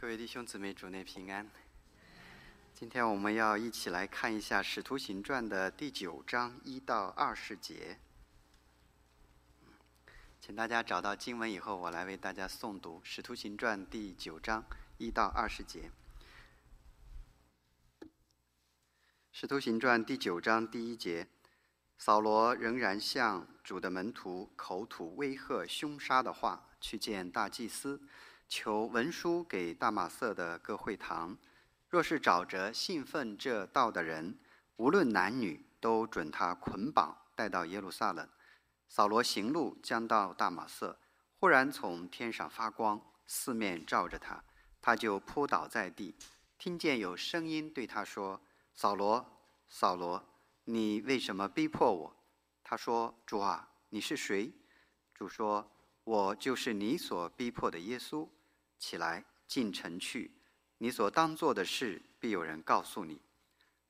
各位弟兄姊妹，主内平安。今天我们要一起来看一下《使徒行传》的第九章一到二十节。请大家找到经文以后，我来为大家诵读《使徒行传》第九章一到二十节。《使徒行传》第九章第一节：扫罗仍然向主的门徒口吐威吓、凶杀的话，去见大祭司。求文书给大马色的各会堂，若是找着信奉这道的人，无论男女，都准他捆绑带到耶路撒冷。扫罗行路将到大马色，忽然从天上发光，四面照着他，他就扑倒在地，听见有声音对他说：“扫罗，扫罗，你为什么逼迫我？”他说：“主啊，你是谁？”主说：“我就是你所逼迫的耶稣。”起来，进城去。你所当做的事，必有人告诉你。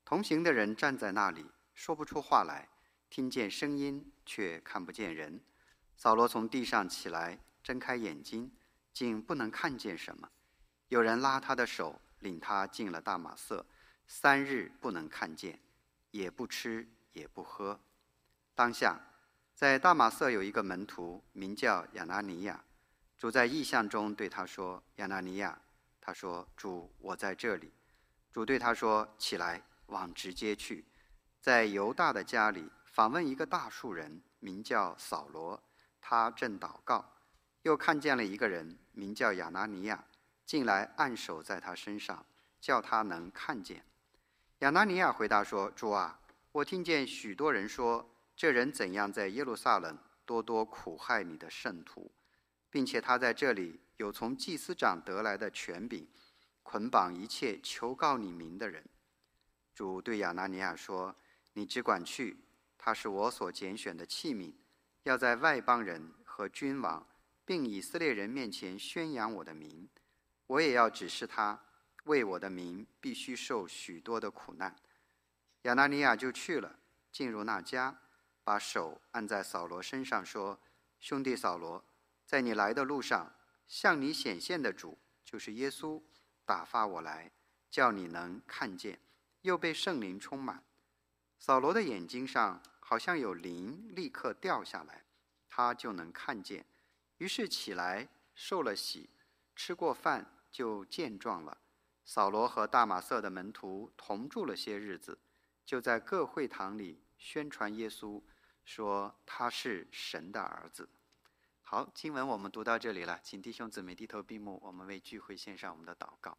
同行的人站在那里，说不出话来，听见声音，却看不见人。扫罗从地上起来，睁开眼睛，竟不能看见什么。有人拉他的手，领他进了大马色，三日不能看见，也不吃，也不喝。当下，在大马色有一个门徒，名叫亚拿尼亚。主在异象中对他说：“亚纳尼亚。”他说：“主，我在这里。”主对他说：“起来，往直接去，在犹大的家里访问一个大树人，名叫扫罗。他正祷告，又看见了一个人，名叫亚拿尼亚，进来按手在他身上，叫他能看见。”亚拿尼亚回答说：“主啊，我听见许多人说，这人怎样在耶路撒冷多多苦害你的圣徒。”并且他在这里有从祭司长得来的权柄，捆绑一切求告你名的人。主对亚拿尼亚说：“你只管去，他是我所拣选的器皿，要在外邦人和君王，并以色列人面前宣扬我的名。我也要指示他，为我的名必须受许多的苦难。”亚拿尼亚就去了，进入那家，把手按在扫罗身上，说：“兄弟扫罗。”在你来的路上，向你显现的主就是耶稣，打发我来，叫你能看见，又被圣灵充满。扫罗的眼睛上好像有灵，立刻掉下来，他就能看见。于是起来受了洗，吃过饭就健壮了。扫罗和大马色的门徒同住了些日子，就在各会堂里宣传耶稣，说他是神的儿子。好，经文我们读到这里了，请弟兄姊妹低头闭目，我们为聚会献上我们的祷告。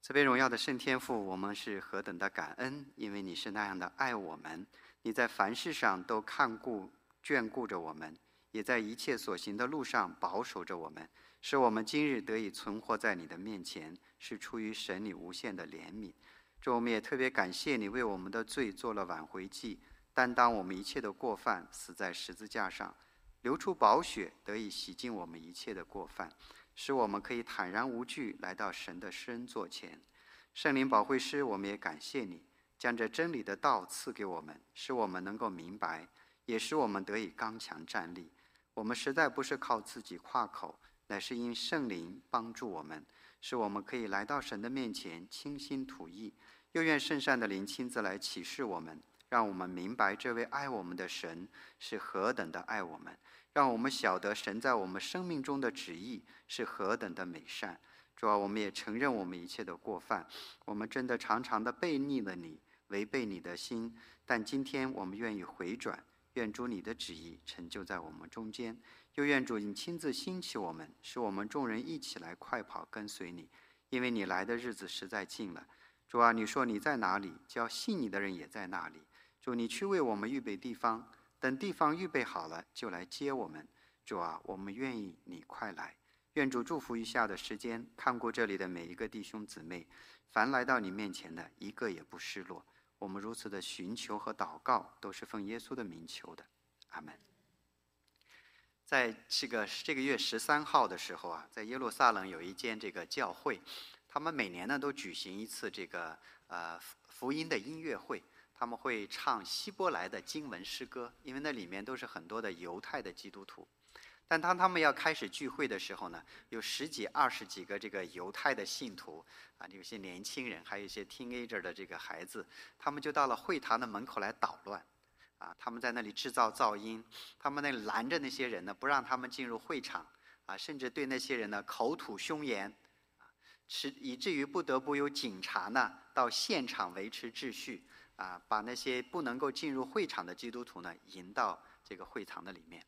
慈悲荣耀的圣天父，我们是何等的感恩，因为你是那样的爱我们，你在凡事上都看顾眷顾着我们，也在一切所行的路上保守着我们，使我们今日得以存活在你的面前，是出于神你无限的怜悯。主，我们也特别感谢你为我们的罪做了挽回祭，担当我们一切的过犯，死在十字架上。流出宝血，得以洗净我们一切的过犯，使我们可以坦然无惧来到神的施恩座前。圣灵保惠师，我们也感谢你，将这真理的道赐给我们，使我们能够明白，也使我们得以刚强站立。我们实在不是靠自己夸口，乃是因圣灵帮助我们，使我们可以来到神的面前倾心吐意。又愿圣善的灵亲自来启示我们。让我们明白这位爱我们的神是何等的爱我们，让我们晓得神在我们生命中的旨意是何等的美善。主啊，我们也承认我们一切的过犯，我们真的常常的背逆了你，违背你的心。但今天我们愿意回转，愿主你的旨意成就在我们中间，又愿主你亲自兴起我们，使我们众人一起来快跑跟随你，因为你来的日子实在近了。主啊，你说你在哪里，叫信你的人也在那里。主，你去为我们预备地方，等地方预备好了，就来接我们。主啊，我们愿意你快来。愿主祝福余下的时间，看过这里的每一个弟兄姊妹，凡来到你面前的一个也不失落。我们如此的寻求和祷告，都是奉耶稣的名求的。阿门。在这个这个月十三号的时候啊，在耶路撒冷有一间这个教会，他们每年呢都举行一次这个呃福音的音乐会。他们会唱希伯来的经文诗歌，因为那里面都是很多的犹太的基督徒。但当他们要开始聚会的时候呢，有十几、二十几个这个犹太的信徒啊，有些年轻人，还有一些 teenager 的这个孩子，他们就到了会堂的门口来捣乱，啊，他们在那里制造噪音，他们那拦着那些人呢，不让他们进入会场，啊，甚至对那些人呢口吐凶言，啊，是以至于不得不有警察呢到现场维持秩序，啊，把那些不能够进入会场的基督徒呢引到这个会堂的里面。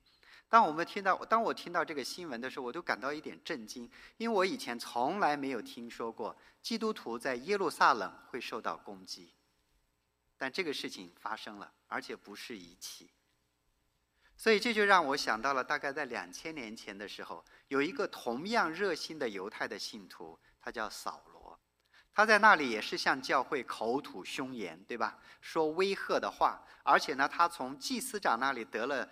当我们听到，当我听到这个新闻的时候，我都感到一点震惊，因为我以前从来没有听说过基督徒在耶路撒冷会受到攻击，但这个事情发生了，而且不是一起。所以这就让我想到了，大概在两千年前的时候，有一个同样热心的犹太的信徒，他叫扫罗。他在那里也是向教会口吐凶言，对吧？说威吓的话，而且呢，他从祭司长那里得了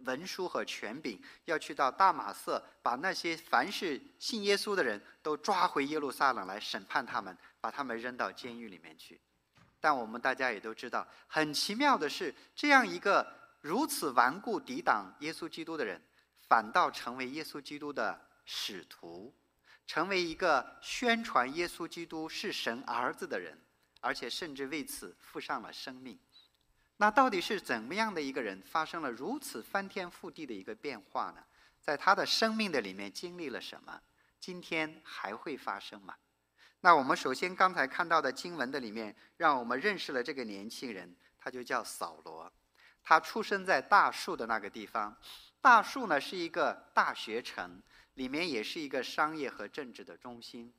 文书和权柄，要去到大马色，把那些凡是信耶稣的人都抓回耶路撒冷来审判他们，把他们扔到监狱里面去。但我们大家也都知道，很奇妙的是，这样一个如此顽固抵挡耶稣基督的人，反倒成为耶稣基督的使徒。成为一个宣传耶稣基督是神儿子的人，而且甚至为此付上了生命。那到底是怎么样的一个人，发生了如此翻天覆地的一个变化呢？在他的生命的里面经历了什么？今天还会发生吗？那我们首先刚才看到的经文的里面，让我们认识了这个年轻人，他就叫扫罗。他出生在大树的那个地方，大树呢是一个大学城。里面也是一个商业和政治的中心，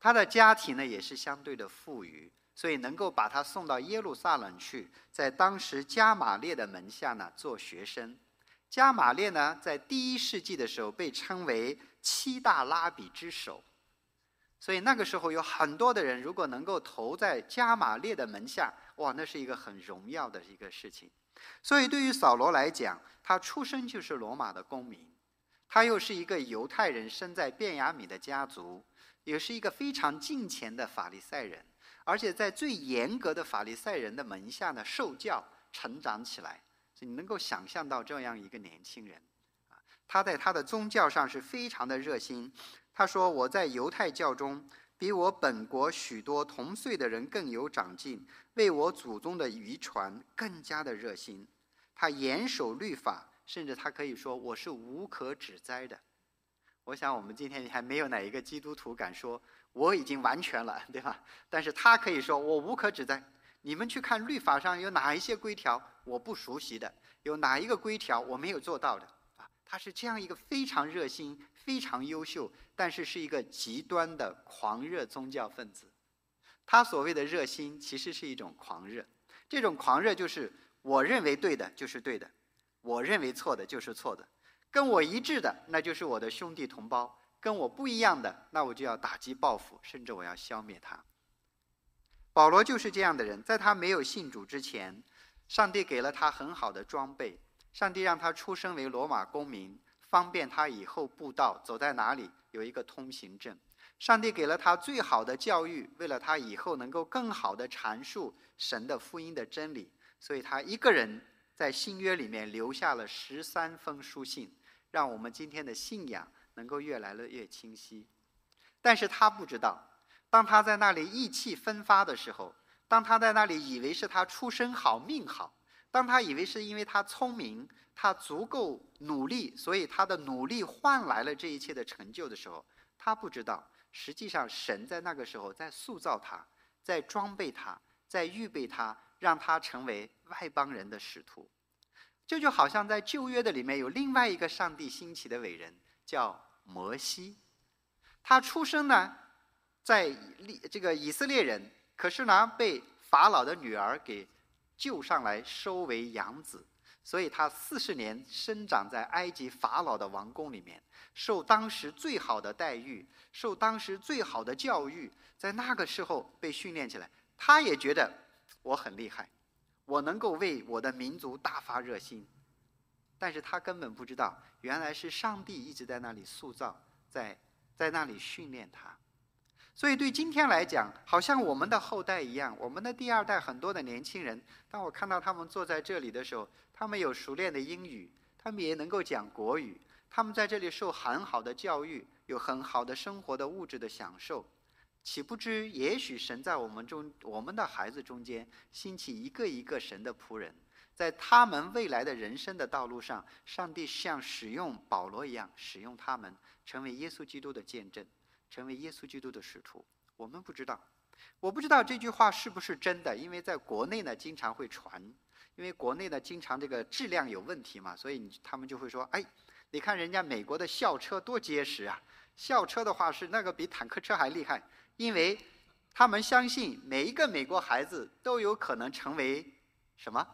他的家庭呢也是相对的富裕，所以能够把他送到耶路撒冷去，在当时加玛列的门下呢做学生。加玛列呢在第一世纪的时候被称为七大拉比之首，所以那个时候有很多的人如果能够投在加玛列的门下，哇，那是一个很荣耀的一个事情。所以对于扫罗来讲，他出生就是罗马的公民。他又是一个犹太人，生在便雅悯的家族，也是一个非常敬虔的法利赛人，而且在最严格的法利赛人的门下呢受教成长起来。所以你能够想象到这样一个年轻人，啊，他在他的宗教上是非常的热心。他说：“我在犹太教中，比我本国许多同岁的人更有长进，为我祖宗的遗传更加的热心。他严守律法。”甚至他可以说我是无可指摘的。我想我们今天还没有哪一个基督徒敢说我已经完全了，对吧？但是他可以说我无可指摘。你们去看律法上有哪一些规条我不熟悉的，有哪一个规条我没有做到的啊？他是这样一个非常热心、非常优秀，但是是一个极端的狂热宗教分子。他所谓的热心其实是一种狂热，这种狂热就是我认为对的就是对的。我认为错的就是错的，跟我一致的那就是我的兄弟同胞，跟我不一样的那我就要打击报复，甚至我要消灭他。保罗就是这样的人，在他没有信主之前，上帝给了他很好的装备，上帝让他出生为罗马公民，方便他以后布道，走在哪里有一个通行证。上帝给了他最好的教育，为了他以后能够更好的阐述神的福音的真理，所以他一个人。在新约里面留下了十三封书信，让我们今天的信仰能够越来越清晰。但是他不知道，当他在那里意气风发的时候，当他在那里以为是他出身好命好，当他以为是因为他聪明，他足够努力，所以他的努力换来了这一切的成就的时候，他不知道，实际上神在那个时候在塑造他，在装备他，在预备他。让他成为外邦人的使徒，这就好像在旧约的里面有另外一个上帝兴起的伟人，叫摩西。他出生呢，在这个以色列人，可是呢被法老的女儿给救上来收为养子，所以他四十年生长在埃及法老的王宫里面，受当时最好的待遇，受当时最好的教育，在那个时候被训练起来，他也觉得。我很厉害，我能够为我的民族大发热心，但是他根本不知道，原来是上帝一直在那里塑造，在在那里训练他。所以对今天来讲，好像我们的后代一样，我们的第二代很多的年轻人，当我看到他们坐在这里的时候，他们有熟练的英语，他们也能够讲国语，他们在这里受很好的教育，有很好的生活的物质的享受，岂不知也许神在我们中，我们的孩子中间兴起一个一个神的仆人，在他们未来的人生的道路上，上帝像使用保罗一样使用他们，成为耶稣基督的见证，成为耶稣基督的使徒。我们不知道，我不知道这句话是不是真的，因为在国内呢经常会传，因为国内呢经常这个质量有问题嘛，所以他们就会说，哎。你看人家美国的校车多结实啊！校车的话是那个比坦克车还厉害，因为他们相信每一个美国孩子都有可能成为什么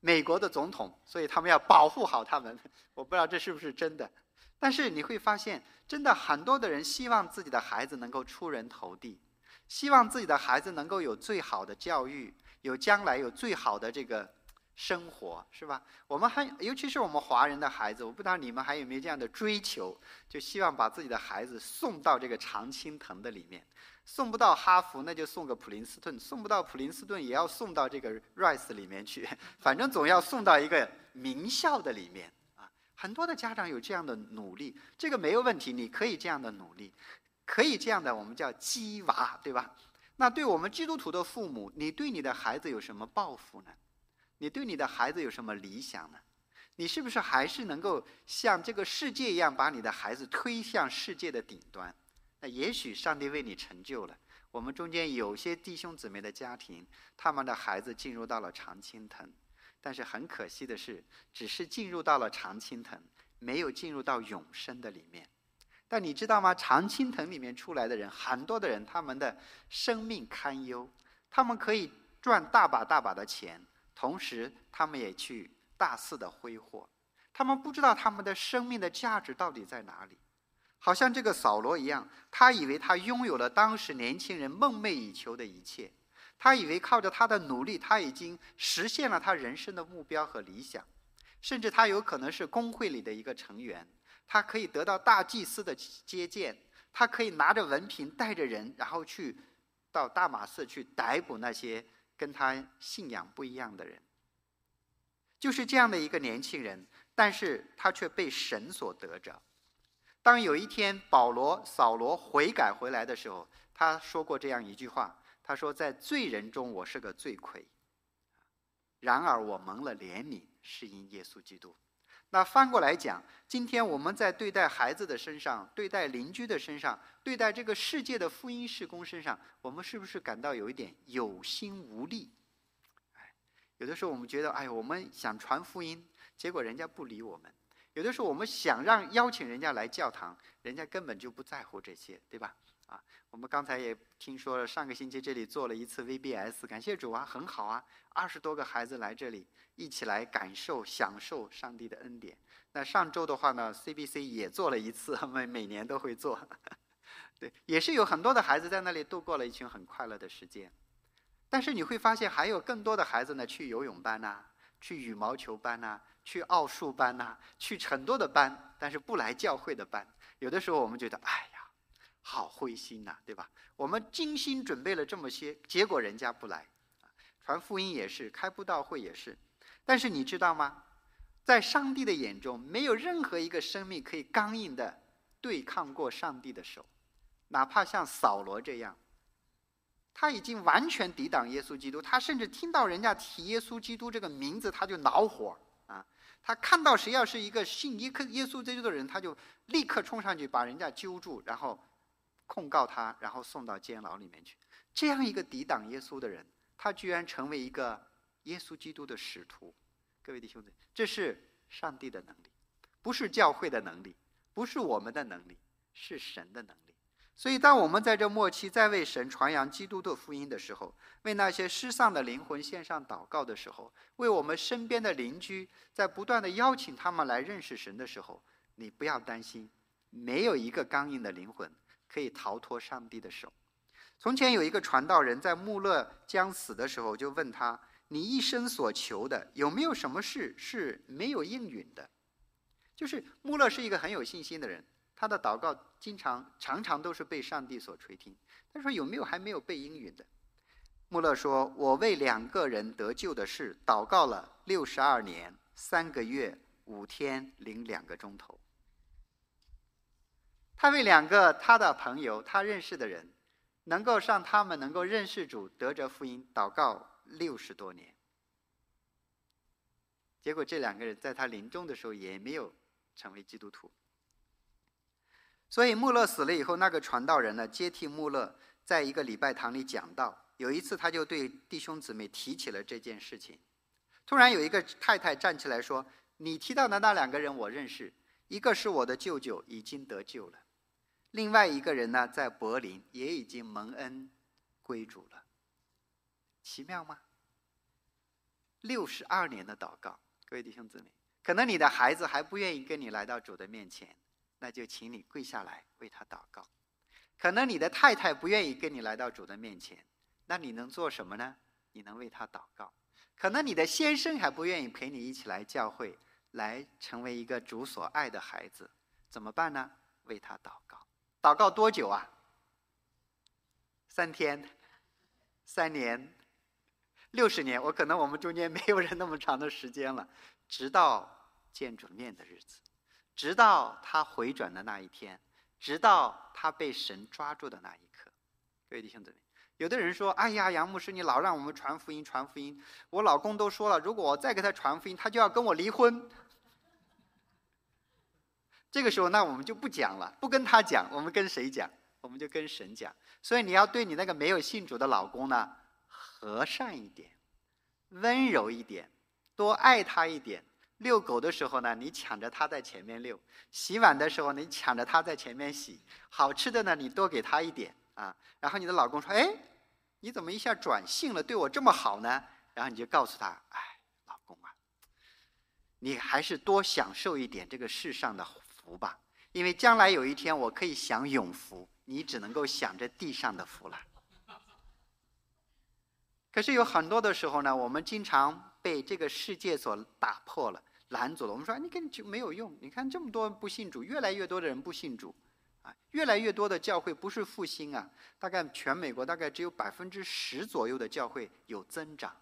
美国的总统，所以他们要保护好他们。我不知道这是不是真的，但是你会发现，真的很多的人希望自己的孩子能够出人头地，希望自己的孩子能够有最好的教育，有将来有最好的这个。生活是吧？我们还尤其是我们华人的孩子，我不知道你们还有没有这样的追求，就希望把自己的孩子送到这个常青藤的里面，送不到哈佛那就送个普林斯顿，送不到普林斯顿也要送到这个 Rice 里面去，反正总要送到一个名校的里面啊。很多的家长有这样的努力，这个没有问题，你可以这样的努力，可以这样的，我们叫鸡娃，对吧？那对我们基督徒的父母，你对你的孩子有什么抱负呢？你对你的孩子有什么理想呢？你是不是还是能够像这个世界一样，把你的孩子推向世界的顶端？那也许上帝为你成就了。我们中间有些弟兄姊妹的家庭，他们的孩子进入到了常青藤，但是很可惜的是，只是进入到了常青藤，没有进入到永生的里面。但你知道吗？常青藤里面出来的人，很多的人，他们的生命堪忧，他们可以赚大把大把的钱。同时，他们也去大肆的挥霍，他们不知道他们的生命的价值到底在哪里。好像这个扫罗一样，他以为他拥有了当时年轻人梦寐以求的一切，他以为靠着他的努力，他已经实现了他人生的目标和理想，甚至他有可能是工会里的一个成员，他可以得到大祭司的接见，他可以拿着文凭带着人，然后去到大马士去逮捕那些。跟他信仰不一样的人，就是这样的一个年轻人，但是他却被神所得着。当有一天保罗、扫罗悔改回来的时候，他说过这样一句话：“他说，在罪人中我是个罪魁，然而我蒙了怜悯，是因耶稣基督。”那翻过来讲，今天我们在对待孩子的身上、对待邻居的身上、对待这个世界的福音事工身上，我们是不是感到有一点有心无力？哎，有的时候我们觉得，哎，我们想传福音，结果人家不理我们；有的时候我们想让邀请人家来教堂，人家根本就不在乎这些，对吧？啊，我们刚才也听说了，上个星期这里做了一次 VBS，感谢主啊，很好啊，二十多个孩子来这里，一起来感受、享受上帝的恩典。那上周的话呢，CBC 也做了一次，每每年都会做，对，也是有很多的孩子在那里度过了一群很快乐的时间。但是你会发现，还有更多的孩子呢，去游泳班呐，去羽毛球班呐，去奥数班呐，去很多的班，但是不来教会的班。有的时候我们觉得，哎。好灰心呐，对吧？我们精心准备了这么些，结果人家不来，传福音也是，开布道会也是。但是你知道吗？在上帝的眼中，没有任何一个生命可以刚硬的对抗过上帝的手，哪怕像扫罗这样，他已经完全抵挡耶稣基督，他甚至听到人家提耶稣基督这个名字，他就恼火啊！他看到谁要是一个信耶克耶稣基督的人，他就立刻冲上去把人家揪住，然后。控告他，然后送到监牢里面去。这样一个抵挡耶稣的人，他居然成为一个耶稣基督的使徒。各位弟兄，这是上帝的能力，不是教会的能力，不是我们的能力，是神的能力。所以，当我们在这末期在为神传扬基督的福音的时候，为那些失丧的灵魂献上祷告的时候，为我们身边的邻居在不断的邀请他们来认识神的时候，你不要担心，没有一个刚硬的灵魂。可以逃脱上帝的手。从前有一个传道人，在穆勒将死的时候，就问他：“你一生所求的，有没有什么事是没有应允的？”就是穆勒是一个很有信心的人，他的祷告经常常常都是被上帝所垂听。他说：“有没有还没有被应允的？”穆勒说：“我为两个人得救的事祷告了六十二年三个月五天零两个钟头。”他为两个他的朋友，他认识的人，能够让他们能够认识主，得着福音，祷告六十多年。结果这两个人在他临终的时候也没有成为基督徒。所以穆勒死了以后，那个传道人呢接替穆勒，在一个礼拜堂里讲道。有一次，他就对弟兄姊妹提起了这件事情。突然有一个太太站起来说：“你提到的那两个人我认识，一个是我的舅舅，已经得救了；另外一个人呢，在柏林也已经蒙恩归主了。奇妙吗？六十二年的祷告。”各位弟兄姊妹，可能你的孩子还不愿意跟你来到主的面前，那就请你跪下来为他祷告。可能你的太太不愿意跟你来到主的面前，那你能做什么呢？你能为他祷告。可能你的先生还不愿意陪你一起来教会，来成为一个主所爱的孩子，怎么办呢？为他祷告。祷告多久啊？三天？三年？六十年，我可能我们中间没有人那么长的时间了，直到见主面的日子，直到他回转的那一天，直到他被神抓住的那一刻。各位弟兄姊妹，有的人说：“哎呀，杨牧师，你老让我们传福音，传福音。我老公都说了，如果我再给他传福音，他就要跟我离婚。”这个时候，那我们就不讲了，不跟他讲，我们跟谁讲？我们就跟神讲。所以你要对你那个没有信主的老公呢？和善一点，温柔一点，多爱他一点。遛狗的时候呢，你抢着他在前面遛；洗碗的时候，你抢着他在前面洗。好吃的呢，你多给他一点啊。然后你的老公说：“哎，你怎么一下转性了，对我这么好呢？”然后你就告诉他：“哎，老公啊，你还是多享受一点这个世上的福吧，因为将来有一天我可以享永福，你只能够享着地上的福了。”可是有很多的时候呢，我们经常被这个世界所打破了、拦阻了。我们说：“你根本就没有用。”你看这么多不信主，越来越多的人不信主，啊，越来越多的教会不是复兴啊。大概全美国大概只有百分之十左右的教会有增长，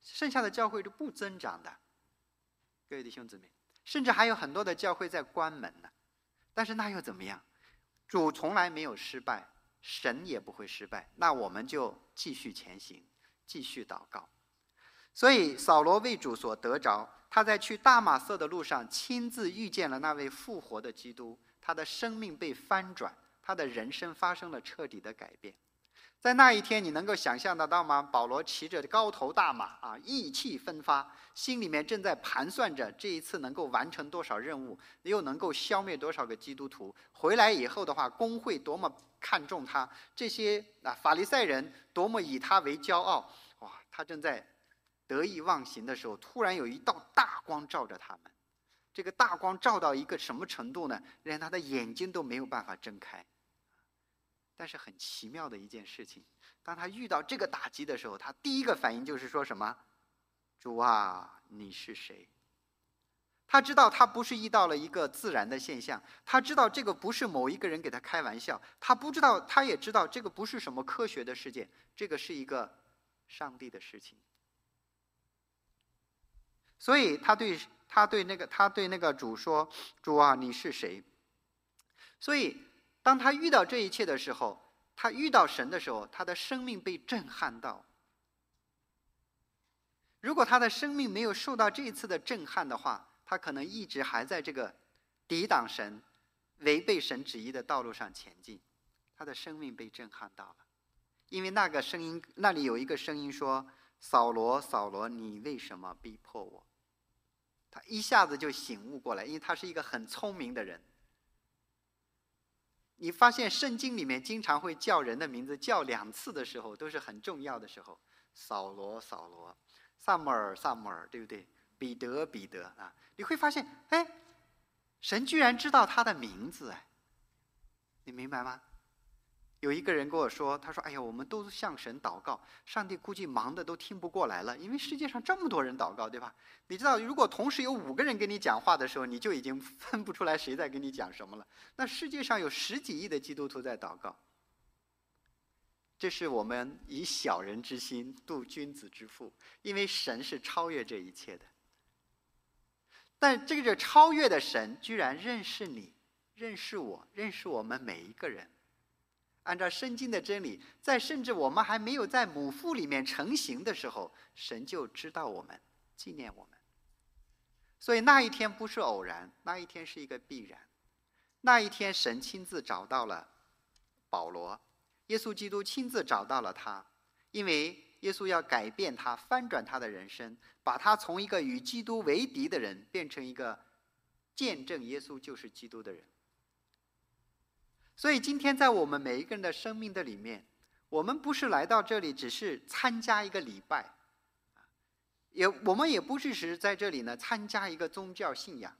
剩下的教会是不增长的。各位弟兄姊妹，甚至还有很多的教会在关门呢。但是那又怎么样？主从来没有失败，神也不会失败。那我们就继续前行。继续祷告，所以扫罗为主所得着，他在去大马色的路上亲自遇见了那位复活的基督，他的生命被翻转，他的人生发生了彻底的改变。在那一天，你能够想象得到吗？保罗骑着高头大马啊，意气风发，心里面正在盘算着这一次能够完成多少任务，又能够消灭多少个基督徒。回来以后的话，工会多么看重他，这些啊法利赛人多么以他为骄傲。哇！他正在得意忘形的时候，突然有一道大光照着他们。这个大光照到一个什么程度呢？连他的眼睛都没有办法睁开。但是很奇妙的一件事情，当他遇到这个打击的时候，他第一个反应就是说什么：“主啊，你是谁？”他知道他不是遇到了一个自然的现象，他知道这个不是某一个人给他开玩笑，他不知道，他也知道这个不是什么科学的事件，这个是一个。上帝的事情，所以他对他对那个他对那个主说：“主啊，你是谁？”所以当他遇到这一切的时候，他遇到神的时候，他的生命被震撼到。如果他的生命没有受到这一次的震撼的话，他可能一直还在这个抵挡神、违背神旨意的道路上前进。他的生命被震撼到了。因为那个声音，那里有一个声音说：“扫罗，扫罗，你为什么逼迫我？”他一下子就醒悟过来，因为他是一个很聪明的人。你发现圣经里面经常会叫人的名字叫两次的时候，都是很重要的时候。扫罗，扫罗，萨母尔，萨母尔，对不对？彼得，彼得啊！你会发现，哎，神居然知道他的名字，哎，你明白吗？有一个人跟我说：“他说，哎呀，我们都向神祷告，上帝估计忙的都听不过来了，因为世界上这么多人祷告，对吧？你知道，如果同时有五个人跟你讲话的时候，你就已经分不出来谁在跟你讲什么了。那世界上有十几亿的基督徒在祷告，这是我们以小人之心度君子之腹，因为神是超越这一切的。但这个超越的神居然认识你。”认识我，认识我们每一个人。按照圣经的真理，在甚至我们还没有在母腹里面成型的时候，神就知道我们，纪念我们。所以那一天不是偶然，那一天是一个必然。那一天，神亲自找到了保罗，耶稣基督亲自找到了他，因为耶稣要改变他，翻转他的人生，把他从一个与基督为敌的人，变成一个见证耶稣就是基督的人。所以今天在我们每一个人的生命的里面，我们不是来到这里只是参加一个礼拜，也我们也不是是在这里呢参加一个宗教信仰，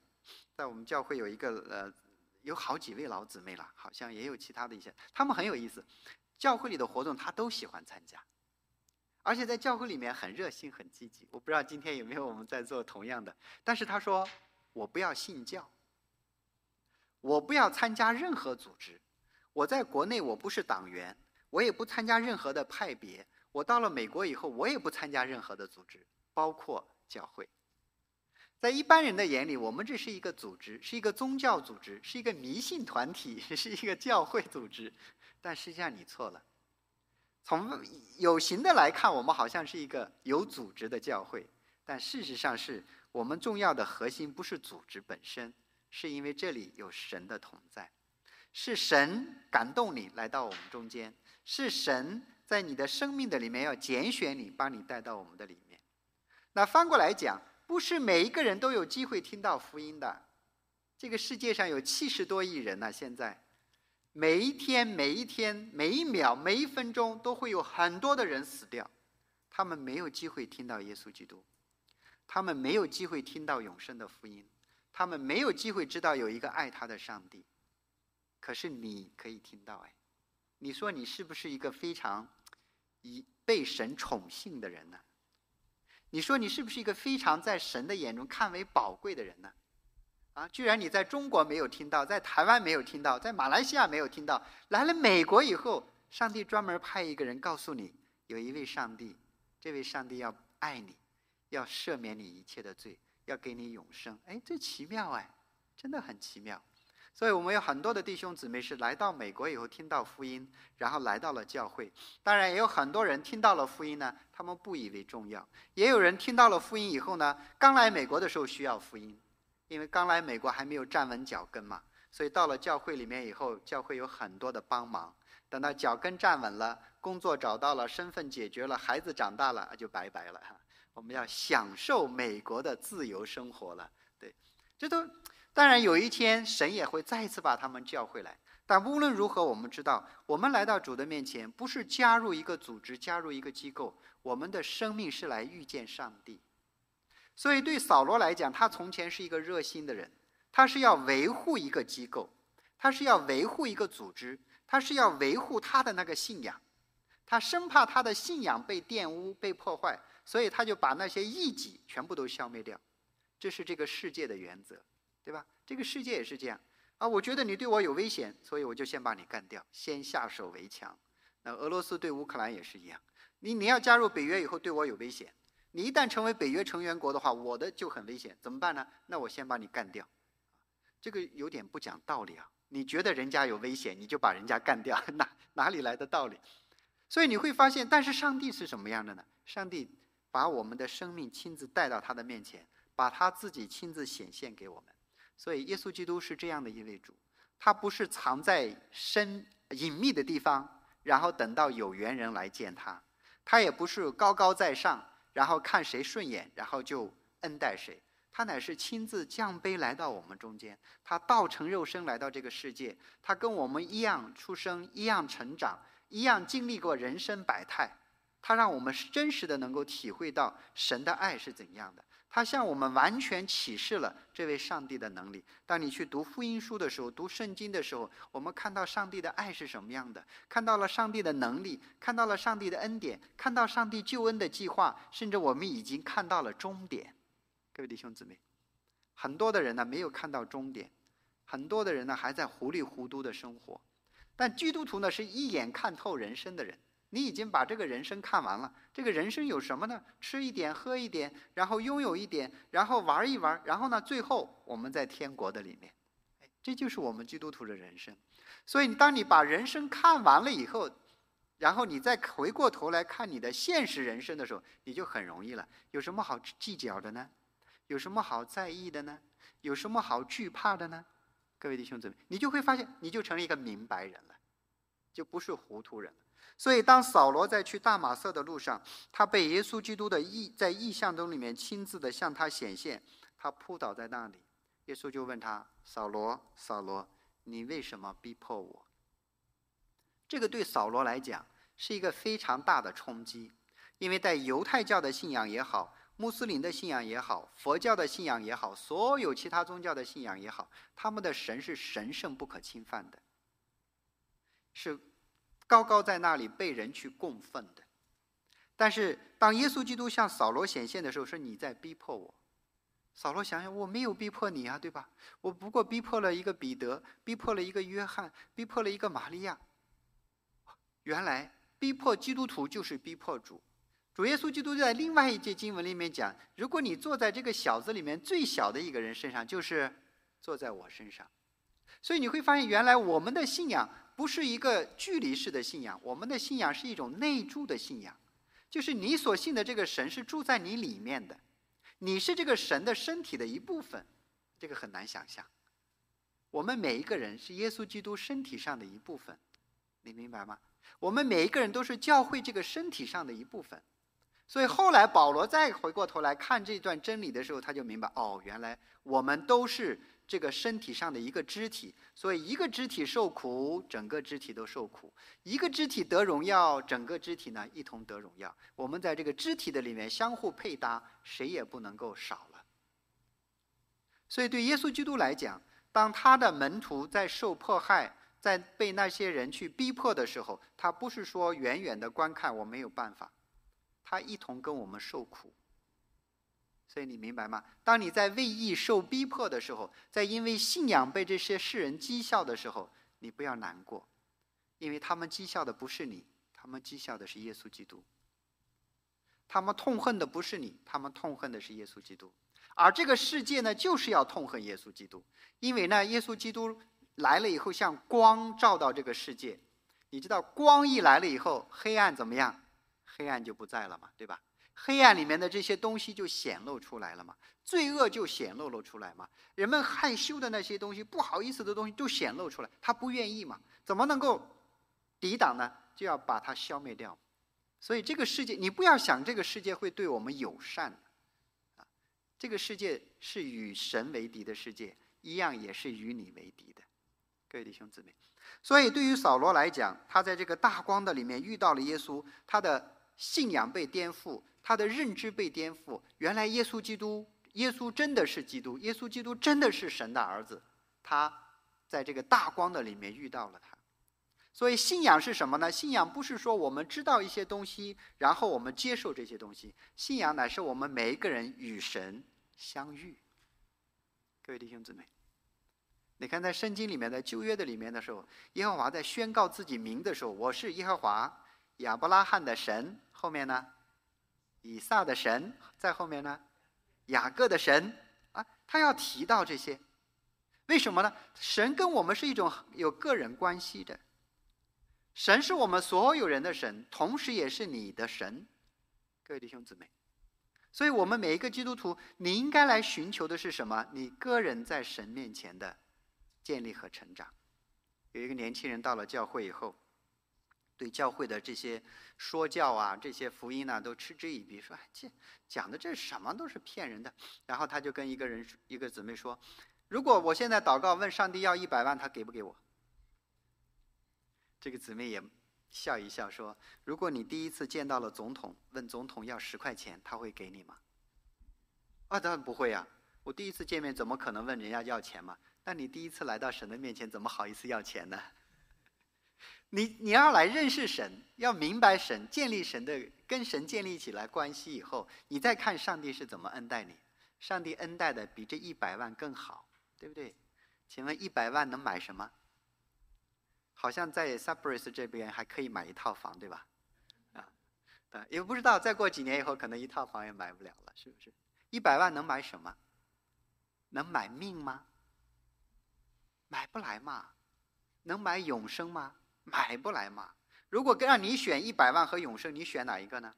在我们教会有一个呃。有好几位老姊妹了，好像也有其他的一些，他们很有意思。教会里的活动他都喜欢参加，而且在教会里面很热心、很积极。我不知道今天有没有我们在做同样的。但是他说：“我不要信教，我不要参加任何组织。我在国内我不是党员，我也不参加任何的派别。我到了美国以后，我也不参加任何的组织，包括教会。”在一般人的眼里，我们这是一个组织，是一个宗教组织，是一个迷信团体，是一个教会组织。但实际上你错了。从有形的来看，我们好像是一个有组织的教会，但事实上是我们重要的核心不是组织本身，是因为这里有神的同在，是神感动你来到我们中间，是神在你的生命的里面要拣选你，把你带到我们的里面。那翻过来讲。不是每一个人都有机会听到福音的。这个世界上有七十多亿人呢，现在每一天、每一天、每一秒、每一分钟都会有很多的人死掉，他们没有机会听到耶稣基督，他们没有机会听到永生的福音，他们没有机会知道有一个爱他的上帝。可是你可以听到哎，你说你是不是一个非常以被神宠幸的人呢？你说你是不是一个非常在神的眼中看为宝贵的人呢？啊，居然你在中国没有听到，在台湾没有听到，在马来西亚没有听到，来了美国以后，上帝专门派一个人告诉你，有一位上帝，这位上帝要爱你，要赦免你一切的罪，要给你永生。哎，这奇妙哎，真的很奇妙。所以我们有很多的弟兄姊妹是来到美国以后听到福音，然后来到了教会。当然也有很多人听到了福音呢，他们不以为重要；也有人听到了福音以后呢，刚来美国的时候需要福音，因为刚来美国还没有站稳脚跟嘛，所以到了教会里面以后，教会有很多的帮忙。等到脚跟站稳了，工作找到了，身份解决了，孩子长大了，就拜拜了哈。我们要享受美国的自由生活了，对，这都。当然，有一天神也会再次把他们叫回来。但无论如何，我们知道，我们来到主的面前，不是加入一个组织、加入一个机构，我们的生命是来遇见上帝。所以，对扫罗来讲，他从前是一个热心的人，他是要维护一个机构，他是要维护一个组织，他是要维护他的那个信仰，他生怕他的信仰被玷污、被破坏，所以他就把那些异己全部都消灭掉。这是这个世界的原则。对吧？这个世界也是这样啊！我觉得你对我有危险，所以我就先把你干掉，先下手为强。那俄罗斯对乌克兰也是一样。你你要加入北约以后对我有危险，你一旦成为北约成员国的话，我的就很危险，怎么办呢？那我先把你干掉。这个有点不讲道理啊！你觉得人家有危险，你就把人家干掉，哪哪里来的道理？所以你会发现，但是上帝是什么样的呢？上帝把我们的生命亲自带到他的面前，把他自己亲自显现给我们。所以，耶稣基督是这样的一位主，他不是藏在深隐秘的地方，然后等到有缘人来见他；他也不是高高在上，然后看谁顺眼，然后就恩待谁。他乃是亲自降卑来到我们中间，他道成肉身来到这个世界，他跟我们一样出生，一样成长，一样经历过人生百态，他让我们真实的能够体会到神的爱是怎样的。他向我们完全启示了这位上帝的能力。当你去读福音书的时候，读圣经的时候，我们看到上帝的爱是什么样的，看到了上帝的能力，看到了上帝的恩典，看到上帝救恩的计划，甚至我们已经看到了终点。各位弟兄姊妹，很多的人呢没有看到终点，很多的人呢还在糊里糊涂的生活，但基督徒呢是一眼看透人生的人。你已经把这个人生看完了，这个人生有什么呢？吃一点，喝一点，然后拥有一点，然后玩一玩，然后呢？最后我们在天国的里面，这就是我们基督徒的人生。所以，当你把人生看完了以后，然后你再回过头来看你的现实人生的时候，你就很容易了。有什么好计较的呢？有什么好在意的呢？有什么好惧怕的呢？各位弟兄姊妹，你就会发现，你就成了一个明白人了，就不是糊涂人。所以，当扫罗在去大马色的路上，他被耶稣基督的意在意象中里面亲自的向他显现，他扑倒在那里。耶稣就问他：“扫罗，扫罗，你为什么逼迫我？”这个对扫罗来讲是一个非常大的冲击，因为在犹太教的信仰也好。穆斯林的信仰也好，佛教的信仰也好，所有其他宗教的信仰也好，他们的神是神圣不可侵犯的，是高高在那里被人去供奉的。但是当耶稣基督向扫罗显现的时候，说你在逼迫我。扫罗想想，我没有逼迫你啊，对吧？我不过逼迫了一个彼得，逼迫了一个约翰，逼迫了一个玛利亚。原来逼迫基督徒就是逼迫主。主耶稣基督在另外一节经文里面讲：“如果你坐在这个小子里面最小的一个人身上，就是坐在我身上。”所以你会发现，原来我们的信仰不是一个距离式的信仰，我们的信仰是一种内住的信仰，就是你所信的这个神是住在你里面的，你是这个神的身体的一部分。这个很难想象，我们每一个人是耶稣基督身体上的一部分，你明白吗？我们每一个人都是教会这个身体上的一部分。所以后来保罗再回过头来看这段真理的时候，他就明白哦，原来我们都是这个身体上的一个肢体。所以一个肢体受苦，整个肢体都受苦；一个肢体得荣耀，整个肢体呢一同得荣耀。我们在这个肢体的里面相互配搭，谁也不能够少了。所以对耶稣基督来讲，当他的门徒在受迫害，在被那些人去逼迫的时候，他不是说远远的观看，我没有办法。他一同跟我们受苦，所以你明白吗？当你在为义受逼迫的时候，在因为信仰被这些世人讥笑的时候，你不要难过，因为他们讥笑的不是你，他们讥笑的是耶稣基督。他们痛恨的不是你，他们痛恨的是耶稣基督。而这个世界呢，就是要痛恨耶稣基督，因为呢，耶稣基督来了以后，像光照到这个世界。你知道，光一来了以后，黑暗怎么样？黑暗就不在了嘛，对吧？黑暗里面的这些东西就显露出来了嘛，罪恶就显露了出来嘛，人们害羞的那些东西、不好意思的东西都显露出来，他不愿意嘛，怎么能够抵挡呢？就要把它消灭掉。所以这个世界，你不要想这个世界会对我们友善，啊，这个世界是与神为敌的世界，一样也是与你为敌的，各位弟兄姊妹。所以对于扫罗来讲，他在这个大光的里面遇到了耶稣，他的。信仰被颠覆，他的认知被颠覆。原来耶稣基督，耶稣真的是基督，耶稣基督真的是神的儿子。他在这个大光的里面遇到了他。所以信仰是什么呢？信仰不是说我们知道一些东西，然后我们接受这些东西。信仰乃是我们每一个人与神相遇。各位弟兄姊妹，你看在圣经里面的旧约的里面的时候，耶和华在宣告自己名的时候，我是耶和华亚伯拉罕的神。后面呢，以撒的神在后面呢，雅各的神啊，他要提到这些，为什么呢？神跟我们是一种有个人关系的，神是我们所有人的神，同时也是你的神，各位弟兄姊妹，所以我们每一个基督徒，你应该来寻求的是什么？你个人在神面前的建立和成长。有一个年轻人到了教会以后。对教会的这些说教啊，这些福音呢，都嗤之以鼻，说这讲的这什么都是骗人的。然后他就跟一个人一个姊妹说：“如果我现在祷告问上帝要一百万，他给不给我？”这个姊妹也笑一笑说：“如果你第一次见到了总统，问总统要十块钱，他会给你吗？”啊，当然不会呀！我第一次见面怎么可能问人家要钱嘛？那你第一次来到神的面前，怎么好意思要钱呢？你你要来认识神，要明白神，建立神的跟神建立起来关系以后，你再看上帝是怎么恩待你。上帝恩待的比这一百万更好，对不对？请问一百万能买什么？好像在 s u b r i s 这边还可以买一套房，对吧？啊，啊，也不知道再过几年以后，可能一套房也买不了了，是不是？一百万能买什么？能买命吗？买不来嘛？能买永生吗？买不来嘛？如果让你选一百万和永生，你选哪一个呢？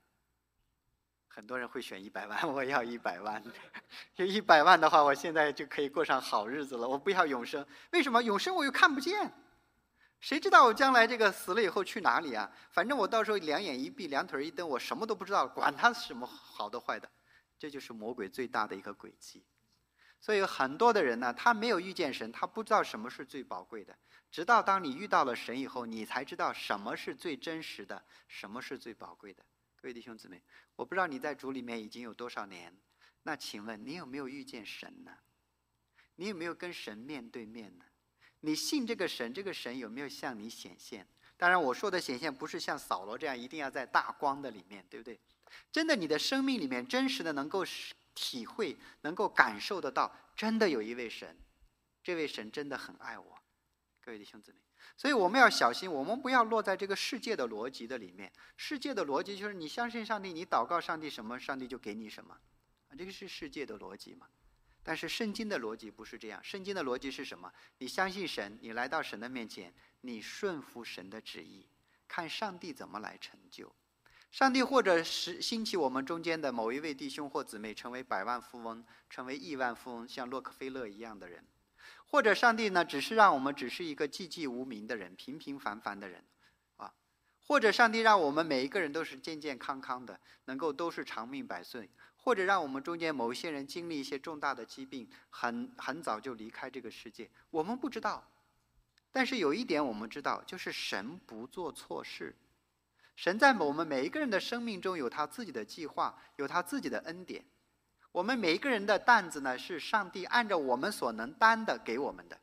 很多人会选一百万，我要一百万。有一百万的话，我现在就可以过上好日子了。我不要永生，为什么？永生我又看不见，谁知道我将来这个死了以后去哪里啊？反正我到时候两眼一闭，两腿一蹬，我什么都不知道，管他什么好的坏的。这就是魔鬼最大的一个诡计。所以很多的人呢，他没有遇见神，他不知道什么是最宝贵的。直到当你遇到了神以后，你才知道什么是最真实的，什么是最宝贵的。各位弟兄姊妹，我不知道你在主里面已经有多少年，那请问你有没有遇见神呢？你有没有跟神面对面呢？你信这个神，这个神有没有向你显现？当然，我说的显现不是像扫罗这样一定要在大光的里面，对不对？真的，你的生命里面真实的能够体会，能够感受得到，真的有一位神，这位神真的很爱我，各位弟兄姊妹，所以我们要小心，我们不要落在这个世界的逻辑的里面。世界的逻辑就是你相信上帝，你祷告上帝什么，上帝就给你什么，啊，这个是世界的逻辑嘛。但是圣经的逻辑不是这样，圣经的逻辑是什么？你相信神，你来到神的面前，你顺服神的旨意，看上帝怎么来成就。上帝或者是兴起我们中间的某一位弟兄或姊妹成为百万富翁，成为亿万富翁，像洛克菲勒一样的人；或者上帝呢，只是让我们只是一个寂寂无名的人，平平凡凡的人，啊；或者上帝让我们每一个人都是健健康康的，能够都是长命百岁；或者让我们中间某一些人经历一些重大的疾病，很很早就离开这个世界，我们不知道。但是有一点我们知道，就是神不做错事。神在我们每一个人的生命中有他自己的计划，有他自己的恩典。我们每一个人的担子呢，是上帝按照我们所能担的给我们的。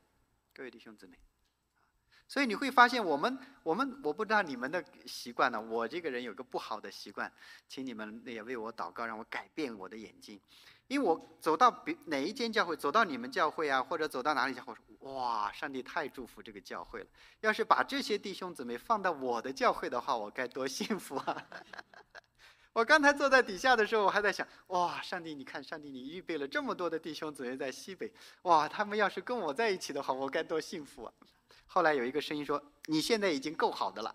各位弟兄姊妹，所以你会发现，我们我们我不知道你们的习惯呢。我这个人有个不好的习惯，请你们也为我祷告，让我改变我的眼睛。因为我走到别哪一间教会，走到你们教会啊，或者走到哪里教会，哇，上帝太祝福这个教会了。要是把这些弟兄姊妹放到我的教会的话，我该多幸福啊！我刚才坐在底下的时候，我还在想，哇，上帝，你看，上帝，你预备了这么多的弟兄姊妹在西北，哇，他们要是跟我在一起的话，我该多幸福啊！后来有一个声音说，你现在已经够好的了。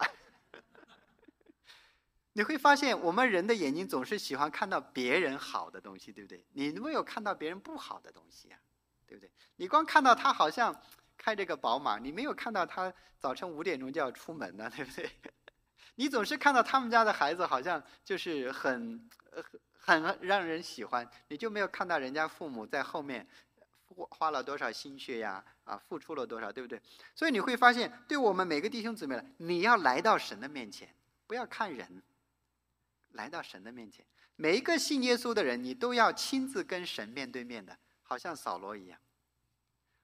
你会发现，我们人的眼睛总是喜欢看到别人好的东西，对不对？你没有看到别人不好的东西呀，对不对？你光看到他好像开这个宝马，你没有看到他早晨五点钟就要出门呢，对不对？你总是看到他们家的孩子好像就是很很很让人喜欢，你就没有看到人家父母在后面花花了多少心血呀，啊，付出了多少，对不对？所以你会发现，对我们每个弟兄姊妹来，你要来到神的面前，不要看人。来到神的面前，每一个信耶稣的人，你都要亲自跟神面对面的，好像扫罗一样。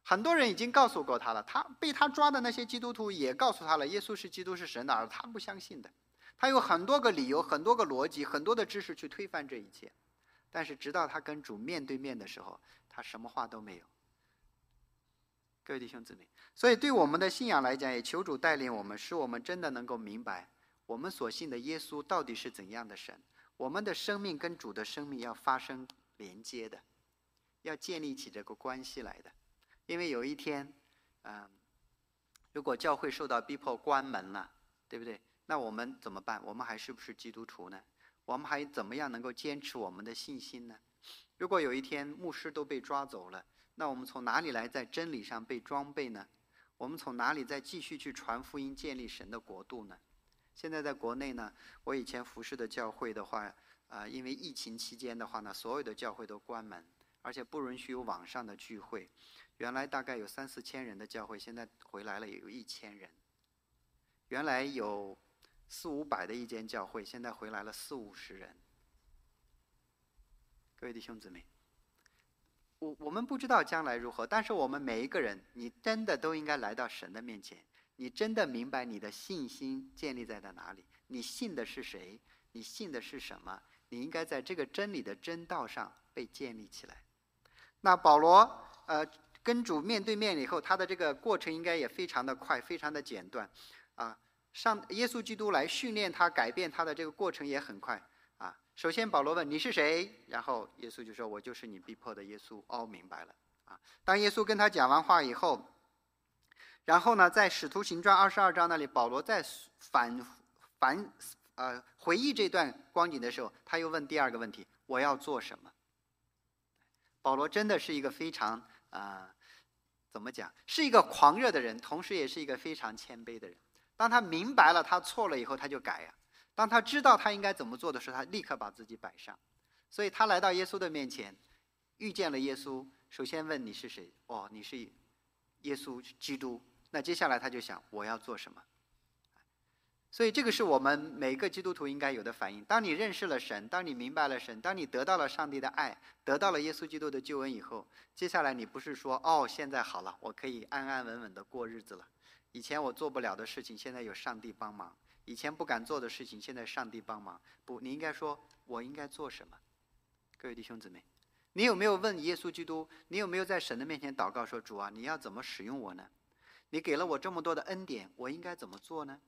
很多人已经告诉过他了，他被他抓的那些基督徒也告诉他了，耶稣是基督是神的儿，他不相信的。他有很多个理由，很多个逻辑，很多的知识去推翻这一切。但是直到他跟主面对面的时候，他什么话都没有。各位弟兄姊妹，所以对我们的信仰来讲，也求主带领我们，使我们真的能够明白。我们所信的耶稣到底是怎样的神？我们的生命跟主的生命要发生连接的，要建立起这个关系来的。因为有一天，嗯，如果教会受到逼迫关门了，对不对？那我们怎么办？我们还是不是基督徒呢？我们还怎么样能够坚持我们的信心呢？如果有一天牧师都被抓走了，那我们从哪里来在真理上被装备呢？我们从哪里再继续去传福音、建立神的国度呢？现在在国内呢，我以前服侍的教会的话，啊，因为疫情期间的话呢，所有的教会都关门，而且不允许有网上的聚会。原来大概有三四千人的教会，现在回来了也有一千人。原来有四五百的一间教会，现在回来了四五十人。各位弟兄姊妹，我我们不知道将来如何，但是我们每一个人，你真的都应该来到神的面前。你真的明白你的信心建立在了哪里？你信的是谁？你信的是什么？你应该在这个真理的真道上被建立起来。那保罗，呃，跟主面对面以后，他的这个过程应该也非常的快，非常的简短，啊，上耶稣基督来训练他、改变他的这个过程也很快，啊，首先保罗问你是谁，然后耶稣就说我就是你逼迫的耶稣。哦，明白了，啊，当耶稣跟他讲完话以后。然后呢，在《使徒行传》二十二章那里，保罗在反反呃回忆这段光景的时候，他又问第二个问题：我要做什么？保罗真的是一个非常啊，怎么讲？是一个狂热的人，同时也是一个非常谦卑的人。当他明白了他错了以后，他就改呀。当他知道他应该怎么做的时候，他立刻把自己摆上。所以他来到耶稣的面前，遇见了耶稣，首先问你是谁？哦，你是耶稣基督。那接下来他就想我要做什么？所以这个是我们每个基督徒应该有的反应。当你认识了神，当你明白了神，当你得到了上帝的爱，得到了耶稣基督的救恩以后，接下来你不是说哦，现在好了，我可以安安稳稳的过日子了。以前我做不了的事情，现在有上帝帮忙；以前不敢做的事情，现在上帝帮忙。不，你应该说我应该做什么？各位弟兄姊妹，你有没有问耶稣基督？你有没有在神的面前祷告说：“主啊，你要怎么使用我呢？你给了我这么多的恩典，我应该怎么做呢？”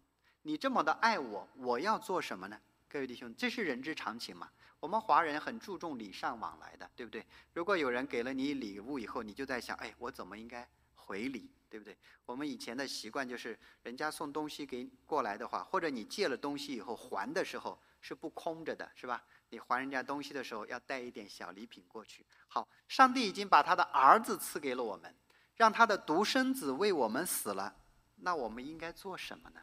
你这么的爱我，我要做什么呢？各位弟兄，这是人之常情嘛。我们华人很注重礼尚往来的，对不对？如果有人给了你礼物以后，你就在想，哎，我怎么应该回礼，对不对？我们以前的习惯就是，人家送东西给过来的话，或者你借了东西以后还的时候是不空着的，是吧？你还人家东西的时候要带一点小礼品过去。好，上帝已经把他的儿子赐给了我们，让他的独生子为我们死了，那我们应该做什么呢？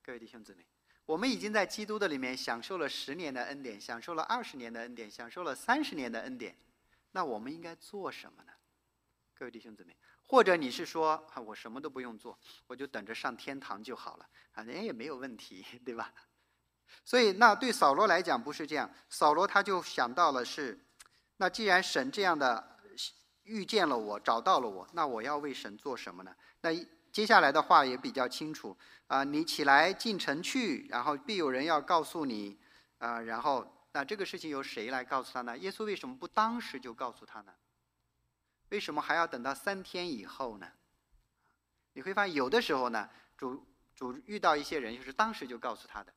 各位弟兄姊妹，我们已经在基督的里面享受了十年的恩典，享受了二十年的恩典，享受了三十年的恩典。那我们应该做什么呢？各位弟兄姊妹，或者你是说啊，我什么都不用做，我就等着上天堂就好了，反正也没有问题，对吧？所以，那对扫罗来讲不是这样。扫罗他就想到了是，那既然神这样的遇见了我，找到了我，那我要为神做什么呢？那接下来的话也比较清楚。啊，你起来进城去，然后必有人要告诉你，啊，然后那这个事情由谁来告诉他呢？耶稣为什么不当时就告诉他呢？为什么还要等到三天以后呢？你会发现，有的时候呢，主主遇到一些人，就是当时就告诉他的；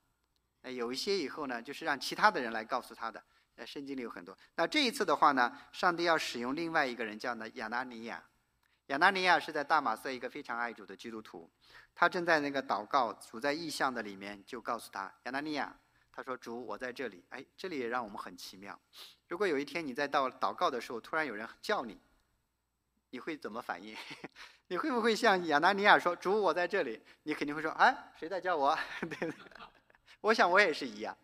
那有一些以后呢，就是让其他的人来告诉他的。在，圣经里有很多。那这一次的话呢，上帝要使用另外一个人，叫呢亚拿尼亚。亚拿尼亚是在大马色一个非常爱主的基督徒，他正在那个祷告，处在异象的里面，就告诉他亚拿尼亚，他说：“主，我在这里。”哎，这里也让我们很奇妙。如果有一天你在到祷告的时候，突然有人叫你，你会怎么反应？你会不会像亚拿尼亚说：“主，我在这里？”你肯定会说：“哎，谁在叫我？” 对？我想我也是一样。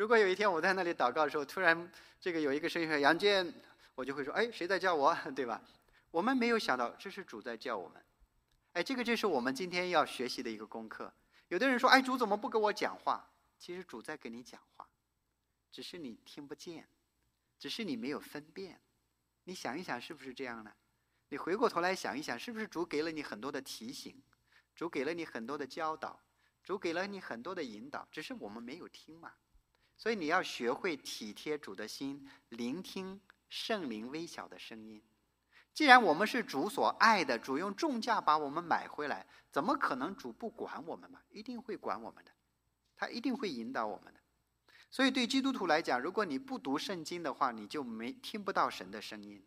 如果有一天我在那里祷告的时候，突然这个有一个声音说：“杨建”，我就会说：“哎，谁在叫我？” 对吧？我们没有想到，这是主在叫我们。哎，这个就是我们今天要学习的一个功课。有的人说：“哎，主怎么不跟我讲话？”其实主在跟你讲话，只是你听不见，只是你没有分辨。你想一想，是不是这样呢？你回过头来想一想，是不是主给了你很多的提醒，主给了你很多的教导，主给了你很多的引导，只是我们没有听嘛。所以你要学会体贴主的心，聆听圣灵微小的声音。既然我们是主所爱的，主用重价把我们买回来，怎么可能主不管我们嘛？一定会管我们的，他一定会引导我们的。所以对基督徒来讲，如果你不读圣经的话，你就没听不到神的声音。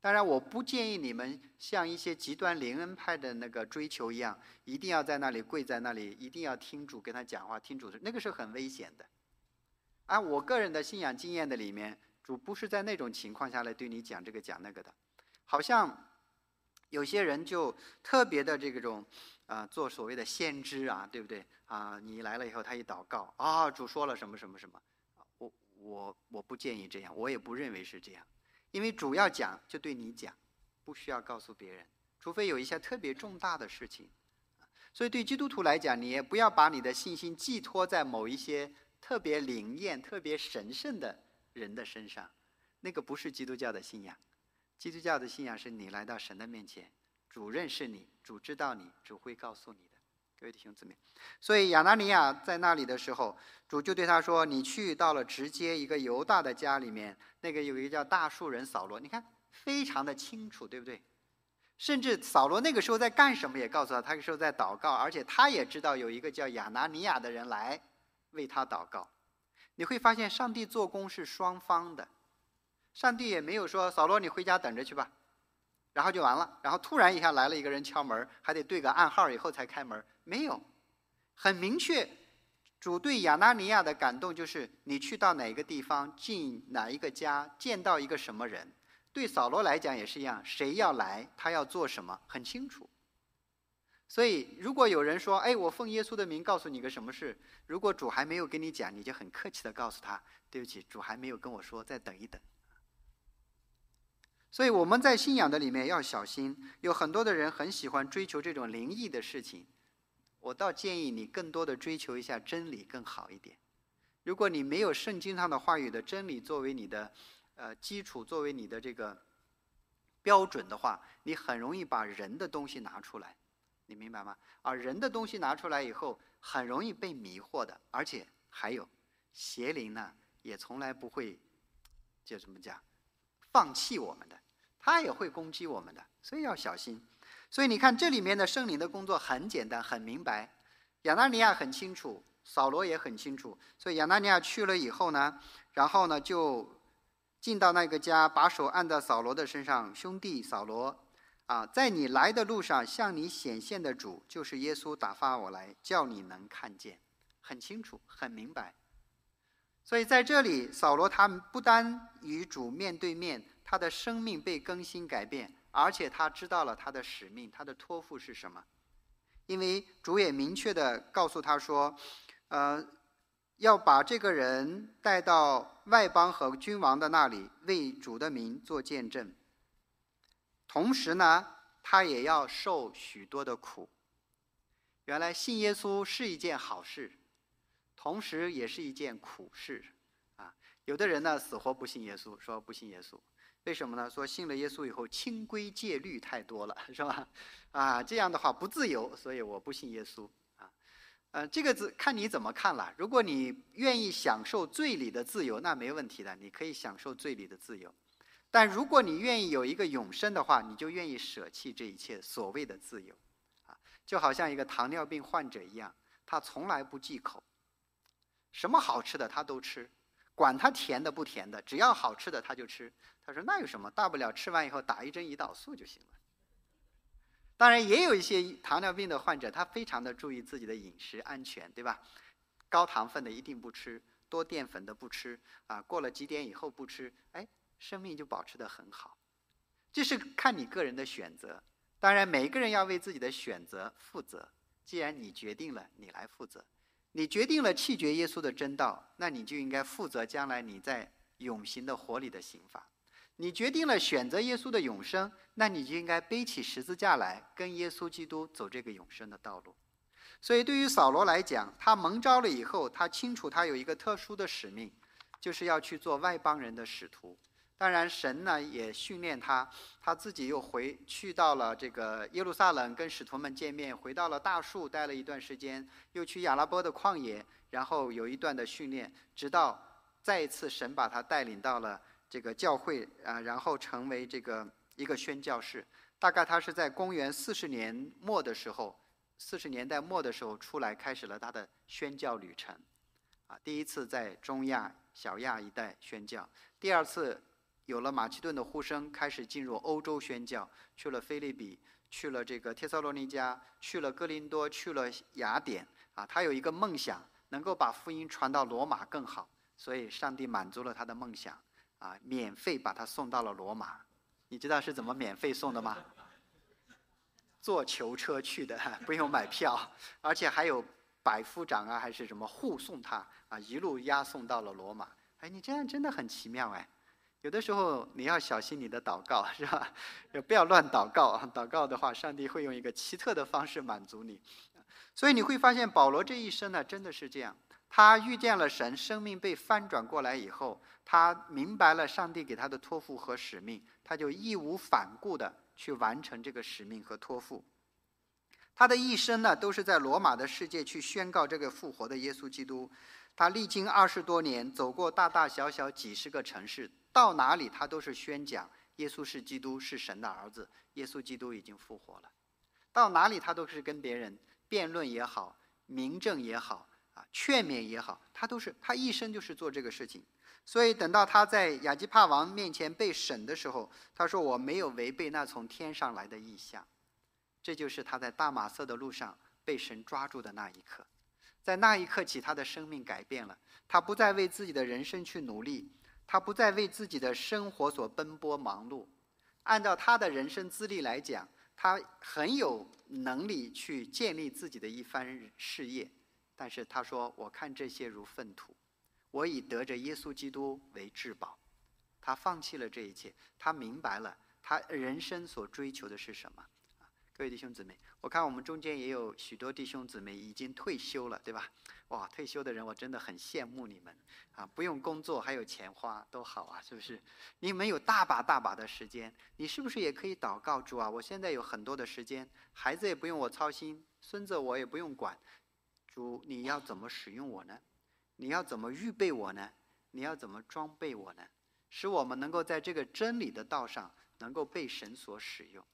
当然，我不建议你们像一些极端灵恩派的那个追求一样，一定要在那里跪在那里，一定要听主跟他讲话，听主，那个是很危险的。按我个人的信仰经验的里面。主不是在那种情况下来对你讲这个讲那个的，好像有些人就特别的这种啊，做所谓的先知啊，对不对啊？你来了以后，他一祷告啊，主说了什么什么什么，我我我不建议这样，我也不认为是这样，因为主要讲就对你讲，不需要告诉别人，除非有一些特别重大的事情。所以对基督徒来讲，你也不要把你的信心寄托在某一些特别灵验、特别神圣的。人的身上，那个不是基督教的信仰。基督教的信仰是你来到神的面前，主认识你，主知道你，主会告诉你的。各位弟兄姊妹，所以亚拿尼亚在那里的时候，主就对他说：“你去到了直接一个犹大的家里面，那个有一个叫大树人扫罗，你看非常的清楚，对不对？甚至扫罗那个时候在干什么也告诉他，他那个时候在祷告，而且他也知道有一个叫亚拿尼亚的人来为他祷告。”你会发现，上帝做工是双方的。上帝也没有说：“扫罗，你回家等着去吧。”然后就完了。然后突然一下来了一个人敲门，还得对个暗号以后才开门。没有，很明确，主对亚拿尼亚的感动就是你去到哪个地方，进哪一个家，见到一个什么人。对扫罗来讲也是一样，谁要来，他要做什么，很清楚。所以，如果有人说：“哎，我奉耶稣的名告诉你个什么事。”如果主还没有跟你讲，你就很客气的告诉他：“对不起，主还没有跟我说，再等一等。”所以我们在信仰的里面要小心，有很多的人很喜欢追求这种灵异的事情。我倒建议你更多的追求一下真理更好一点。如果你没有圣经上的话语的真理作为你的呃基础，作为你的这个标准的话，你很容易把人的东西拿出来。你明白吗？而人的东西拿出来以后，很容易被迷惑的，而且还有邪灵呢，也从来不会就怎么讲放弃我们的，他也会攻击我们的，所以要小心。所以你看，这里面的圣灵的工作很简单、很明白。亚纳尼亚很清楚，扫罗也很清楚。所以亚纳尼亚去了以后呢，然后呢就进到那个家，把手按在扫罗的身上，兄弟扫罗。啊，在你来的路上，向你显现的主就是耶稣，打发我来，叫你能看见，很清楚，很明白。所以在这里，扫罗他不单与主面对面，他的生命被更新改变，而且他知道了他的使命，他的托付是什么。因为主也明确的告诉他说，呃，要把这个人带到外邦和君王的那里，为主的名做见证。同时呢，他也要受许多的苦。原来信耶稣是一件好事，同时也是一件苦事，啊，有的人呢死活不信耶稣，说不信耶稣，为什么呢？说信了耶稣以后清规戒律太多了，是吧？啊，这样的话不自由，所以我不信耶稣，啊，呃，这个字看你怎么看了。如果你愿意享受罪里的自由，那没问题的，你可以享受罪里的自由。但如果你愿意有一个永生的话，你就愿意舍弃这一切所谓的自由，啊，就好像一个糖尿病患者一样，他从来不忌口，什么好吃的他都吃，管他甜的不甜的，只要好吃的他就吃。他说那有什么大不了，吃完以后打一针胰岛素就行了。当然也有一些糖尿病的患者，他非常的注意自己的饮食安全，对吧？高糖分的一定不吃，多淀粉的不吃，啊，过了几点以后不吃，哎。生命就保持得很好，这是看你个人的选择。当然，每一个人要为自己的选择负责。既然你决定了，你来负责。你决定了弃绝耶稣的真道，那你就应该负责将来你在永行的火里的刑罚。你决定了选择耶稣的永生，那你就应该背起十字架来，跟耶稣基督走这个永生的道路。所以，对于扫罗来讲，他蒙召了以后，他清楚他有一个特殊的使命，就是要去做外邦人的使徒。当然，神呢也训练他，他自己又回去到了这个耶路撒冷，跟使徒们见面，回到了大树待了一段时间，又去亚拉波的旷野，然后有一段的训练，直到再一次神把他带领到了这个教会啊，然后成为这个一个宣教士。大概他是在公元四十年末的时候，四十年代末的时候出来，开始了他的宣教旅程，啊，第一次在中亚、小亚一带宣教，第二次。有了马其顿的呼声，开始进入欧洲宣教，去了菲利比，去了这个帖撒罗尼迦，去了哥林多，去了雅典。啊，他有一个梦想，能够把福音传到罗马更好，所以上帝满足了他的梦想，啊，免费把他送到了罗马。你知道是怎么免费送的吗？坐囚车去的，不用买票，而且还有百夫长啊，还是什么护送他，啊，一路押送到了罗马。哎，你这样真的很奇妙哎。有的时候你要小心你的祷告，是吧？也不要乱祷告啊！祷告的话，上帝会用一个奇特的方式满足你。所以你会发现，保罗这一生呢，真的是这样。他遇见了神，生命被翻转过来以后，他明白了上帝给他的托付和使命，他就义无反顾的去完成这个使命和托付。他的一生呢，都是在罗马的世界去宣告这个复活的耶稣基督。他历经二十多年，走过大大小小几十个城市。到哪里，他都是宣讲耶稣是基督，是神的儿子。耶稣基督已经复活了。到哪里，他都是跟别人辩论也好，明证也好，啊，劝勉也好，他都是他一生就是做这个事情。所以等到他在亚基帕王面前被审的时候，他说：“我没有违背那从天上来的意象。”这就是他在大马色的路上被神抓住的那一刻。在那一刻起，他的生命改变了。他不再为自己的人生去努力，他不再为自己的生活所奔波忙碌。按照他的人生资历来讲，他很有能力去建立自己的一番事业。但是他说：“我看这些如粪土。”我以得着耶稣基督为至宝，他放弃了这一切，他明白了他人生所追求的是什么。各位弟兄姊妹，我看我们中间也有许多弟兄姊妹已经退休了，对吧？哇，退休的人我真的很羡慕你们啊！不用工作还有钱花，多好啊，是不是？你们有大把大把的时间，你是不是也可以祷告主啊？我现在有很多的时间，孩子也不用我操心，孙子我也不用管，主你要怎么使用我呢？你要怎么预备我呢？你要怎么装备我呢？使我们能够在这个真理的道上能够被神所使用。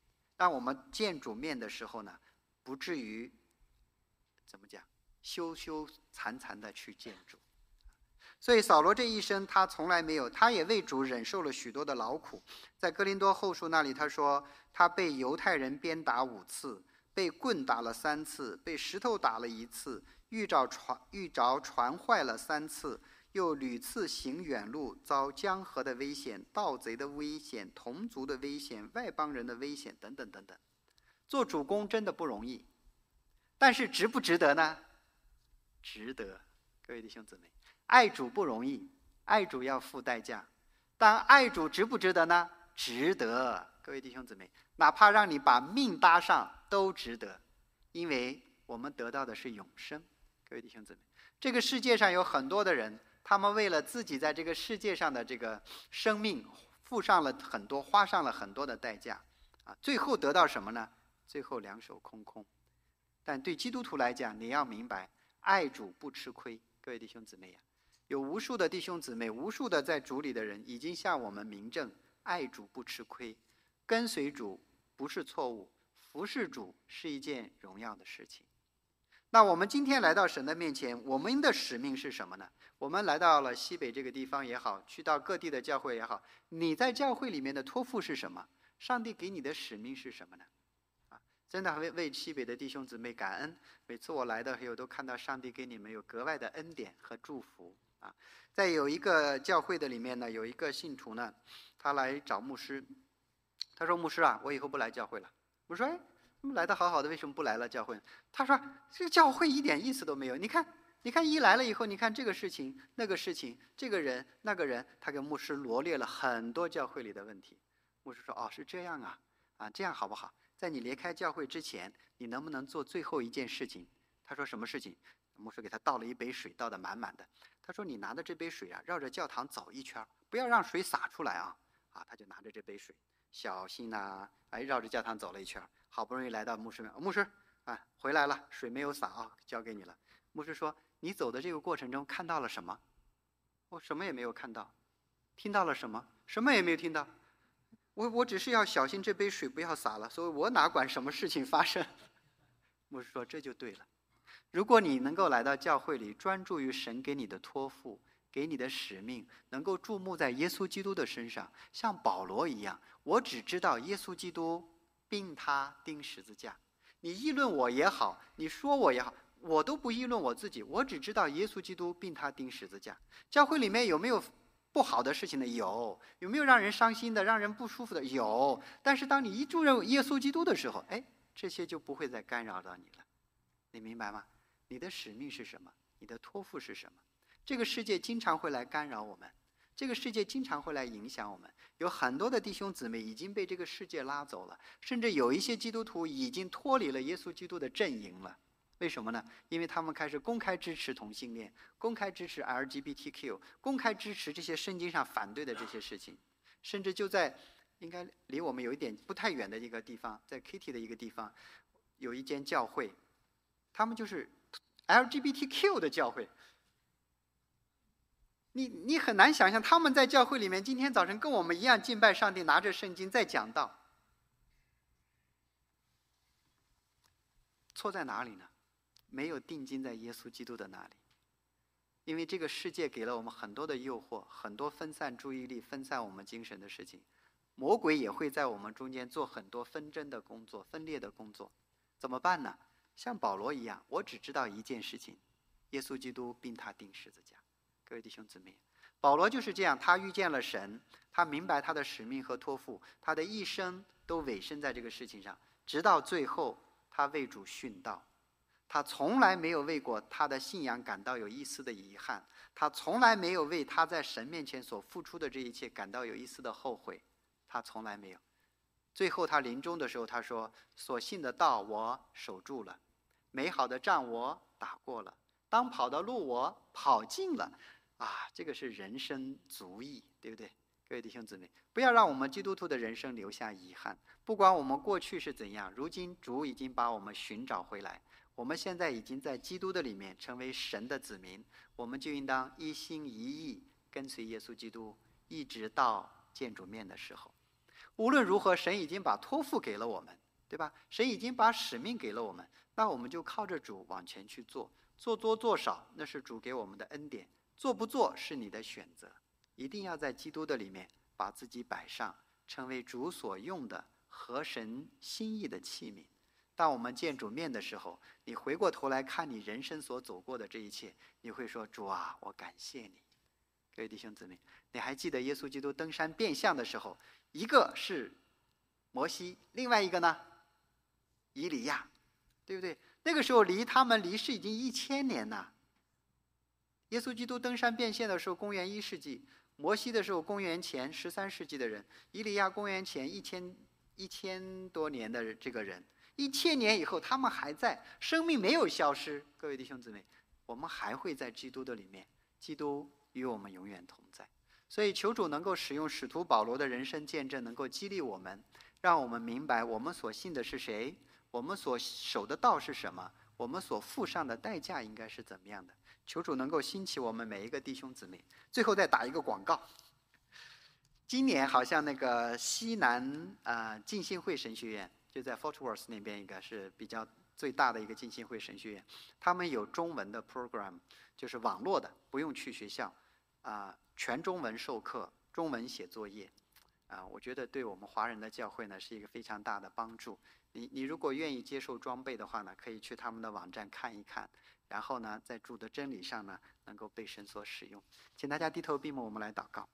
当我们见主面的时候呢，不至于怎么讲羞羞惭惭的去见主。所以扫罗这一生，他从来没有，他也为主忍受了许多的劳苦。在哥林多后书那里，他说他被犹太人鞭打五次，被棍打了三次，被石头打了一次。遇着船遇着船坏了三次，又屡次行远路，遭江河的危险、盗贼的危险、同族的危险、外邦人的危险等等等等。做主公真的不容易，但是值不值得呢？值得。各位弟兄姊妹，爱主不容易，爱主要付代价，但爱主值不值得呢？值得。各位弟兄姊妹，哪怕让你把命搭上都值得，因为我们得到的是永生。各位弟兄姊妹，这个世界上有很多的人，他们为了自己在这个世界上的这个生命，付上了很多，花上了很多的代价，啊，最后得到什么呢？最后两手空空。但对基督徒来讲，你要明白，爱主不吃亏。各位弟兄姊妹呀，有无数的弟兄姊妹，无数的在主里的人，已经向我们明证，爱主不吃亏，跟随主不是错误，服侍主是一件荣耀的事情。那我们今天来到神的面前，我们的使命是什么呢？我们来到了西北这个地方也好，去到各地的教会也好，你在教会里面的托付是什么？上帝给你的使命是什么呢？啊，真的为为西北的弟兄姊妹感恩。每次我来的时候，都看到上帝给你们有格外的恩典和祝福啊。在有一个教会的里面呢，有一个信徒呢，他来找牧师，他说：“牧师啊，我以后不来教会了。”我说：“哎。”来的好好的，为什么不来了教会？他说：“这个教会一点意思都没有。你看，你看，一来了以后，你看这个事情、那个事情，这个人、那个人，他给牧师罗列了很多教会里的问题。牧师说：‘哦，是这样啊，啊，这样好不好？在你离开教会之前，你能不能做最后一件事情？’他说：‘什么事情？’牧师给他倒了一杯水，倒的满满的。他说：‘你拿着这杯水啊，绕着教堂走一圈，不要让水洒出来啊。’啊，他就拿着这杯水，小心呐，哎，绕着教堂走了一圈。”好不容易来到牧师面牧师，啊，回来了，水没有洒啊，交给你了。牧师说：“你走的这个过程中看到了什么？”我什么也没有看到。听到了什么？什么也没有听到。我我只是要小心这杯水不要洒了，所以我哪管什么事情发生？牧师说：“这就对了。如果你能够来到教会里，专注于神给你的托付，给你的使命，能够注目在耶稣基督的身上，像保罗一样，我只知道耶稣基督。”并他钉十字架，你议论我也好，你说我也好，我都不议论我自己，我只知道耶稣基督并他钉十字架。教会里面有没有不好的事情呢？有，有没有让人伤心的、让人不舒服的？有。但是当你一注认耶稣基督的时候，哎，这些就不会再干扰到你了。你明白吗？你的使命是什么？你的托付是什么？这个世界经常会来干扰我们。这个世界经常会来影响我们，有很多的弟兄姊妹已经被这个世界拉走了，甚至有一些基督徒已经脱离了耶稣基督的阵营了。为什么呢？因为他们开始公开支持同性恋，公开支持 LGBTQ，公开支持这些圣经上反对的这些事情，甚至就在应该离我们有一点不太远的一个地方，在 Kitty 的一个地方，有一间教会，他们就是 LGBTQ 的教会。你你很难想象他们在教会里面今天早晨跟我们一样敬拜上帝，拿着圣经在讲道。错在哪里呢？没有定睛在耶稣基督的那里。因为这个世界给了我们很多的诱惑，很多分散注意力、分散我们精神的事情。魔鬼也会在我们中间做很多纷争的工作、分裂的工作。怎么办呢？像保罗一样，我只知道一件事情：耶稣基督并他钉十字架。各位弟兄姊妹，保罗就是这样，他遇见了神，他明白他的使命和托付，他的一生都委身在这个事情上，直到最后，他为主殉道。他从来没有为过他的信仰感到有一丝的遗憾，他从来没有为他在神面前所付出的这一切感到有一丝的后悔，他从来没有。最后他临终的时候，他说：“所信的道我守住了，美好的仗我打过了，当跑的路我跑尽了。”啊，这个是人生足矣，对不对？各位弟兄姊妹，不要让我们基督徒的人生留下遗憾。不管我们过去是怎样，如今主已经把我们寻找回来。我们现在已经在基督的里面成为神的子民，我们就应当一心一意跟随耶稣基督，一直到见主面的时候。无论如何，神已经把托付给了我们，对吧？神已经把使命给了我们，那我们就靠着主往前去做，做多做少那是主给我们的恩典，做不做是你的选择。一定要在基督的里面把自己摆上，成为主所用的合神心意的器皿。当我们见主面的时候，你回过头来看你人生所走过的这一切，你会说：“主啊，我感谢你。”各位弟兄姊妹，你还记得耶稣基督登山变相的时候，一个是摩西，另外一个呢，以利亚，对不对？那个时候离他们离世已经一千年了。耶稣基督登山变现的时候，公元一世纪；摩西的时候，公元前十三世纪的人；以利亚，公元前一千一千多年的这个人。一千年以后，他们还在，生命没有消失。各位弟兄姊妹，我们还会在基督的里面，基督与我们永远同在。所以，求主能够使用使徒保罗的人生见证，能够激励我们，让我们明白我们所信的是谁，我们所守的道是什么，我们所付上的代价应该是怎么样的。求主能够兴起我们每一个弟兄姊妹。最后再打一个广告，今年好像那个西南啊浸信会神学院。就在 Fort Worth 那边，一个是比较最大的一个浸信会神学院，他们有中文的 program，就是网络的，不用去学校，啊，全中文授课，中文写作业，啊，我觉得对我们华人的教会呢是一个非常大的帮助。你你如果愿意接受装备的话呢，可以去他们的网站看一看，然后呢，在主的真理上呢，能够被神所使用。请大家低头闭目，我们来祷告。